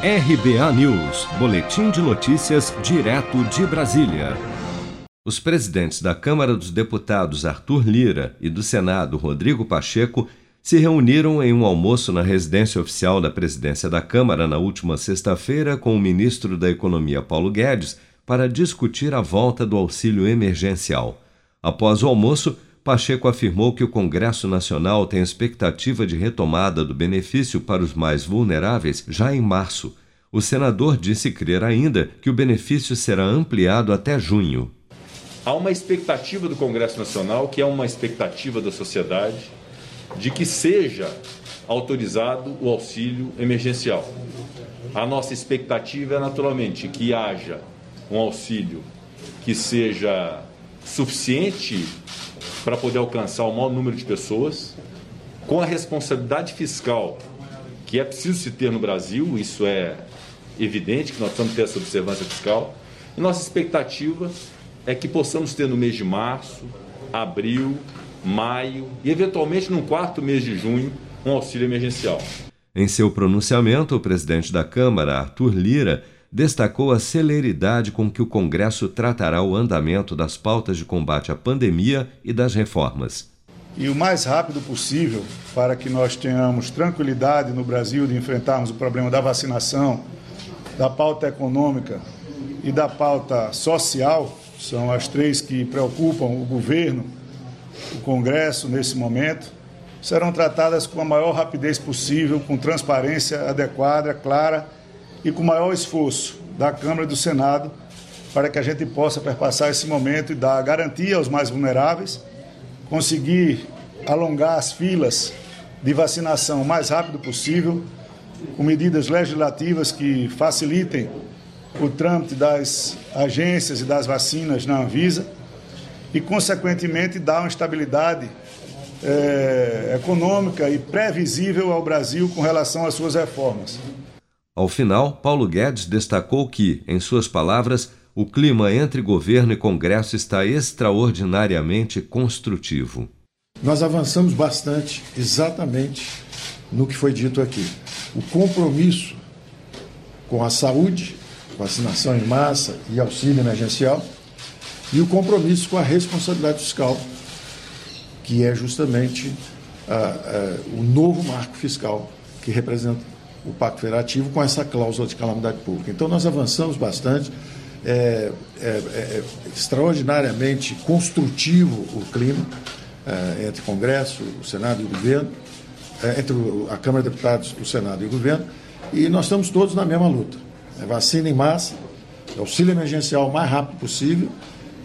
RBA News, Boletim de Notícias, direto de Brasília. Os presidentes da Câmara dos Deputados Arthur Lira e do Senado Rodrigo Pacheco se reuniram em um almoço na residência oficial da presidência da Câmara na última sexta-feira com o ministro da Economia Paulo Guedes para discutir a volta do auxílio emergencial. Após o almoço, Pacheco afirmou que o Congresso Nacional tem expectativa de retomada do benefício para os mais vulneráveis já em março. O senador disse crer ainda que o benefício será ampliado até junho. Há uma expectativa do Congresso Nacional, que é uma expectativa da sociedade, de que seja autorizado o auxílio emergencial. A nossa expectativa é, naturalmente, que haja um auxílio que seja suficiente para poder alcançar o maior número de pessoas, com a responsabilidade fiscal que é preciso se ter no Brasil, isso é evidente que nós precisamos ter essa observância fiscal. E nossa expectativa é que possamos ter no mês de março, abril, maio e, eventualmente, no quarto mês de junho, um auxílio emergencial. Em seu pronunciamento, o presidente da Câmara, Arthur Lira, destacou a celeridade com que o Congresso tratará o andamento das pautas de combate à pandemia e das reformas. E o mais rápido possível, para que nós tenhamos tranquilidade no Brasil de enfrentarmos o problema da vacinação, da pauta econômica e da pauta social, são as três que preocupam o governo, o Congresso nesse momento, serão tratadas com a maior rapidez possível, com transparência adequada, clara e com maior esforço da Câmara e do Senado para que a gente possa perpassar esse momento e dar garantia aos mais vulneráveis, conseguir alongar as filas de vacinação o mais rápido possível, com medidas legislativas que facilitem o trâmite das agências e das vacinas na Anvisa e, consequentemente, dar uma estabilidade é, econômica e previsível ao Brasil com relação às suas reformas. Ao final, Paulo Guedes destacou que, em suas palavras, o clima entre governo e Congresso está extraordinariamente construtivo. Nós avançamos bastante exatamente no que foi dito aqui. O compromisso com a saúde, vacinação em massa e auxílio emergencial, e o compromisso com a responsabilidade fiscal, que é justamente uh, uh, o novo marco fiscal que representa o Pacto Federativo com essa cláusula de calamidade pública. Então, nós avançamos bastante, é, é, é extraordinariamente construtivo o clima é, entre Congresso, o Senado e o governo, é, entre a Câmara de Deputados, o Senado e o governo, e nós estamos todos na mesma luta. É vacina em massa, auxílio emergencial o mais rápido possível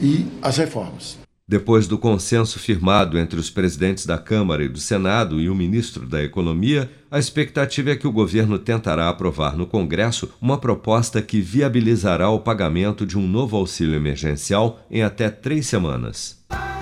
e as reformas. Depois do consenso firmado entre os presidentes da Câmara e do Senado e o ministro da Economia, a expectativa é que o governo tentará aprovar no Congresso uma proposta que viabilizará o pagamento de um novo auxílio emergencial em até três semanas.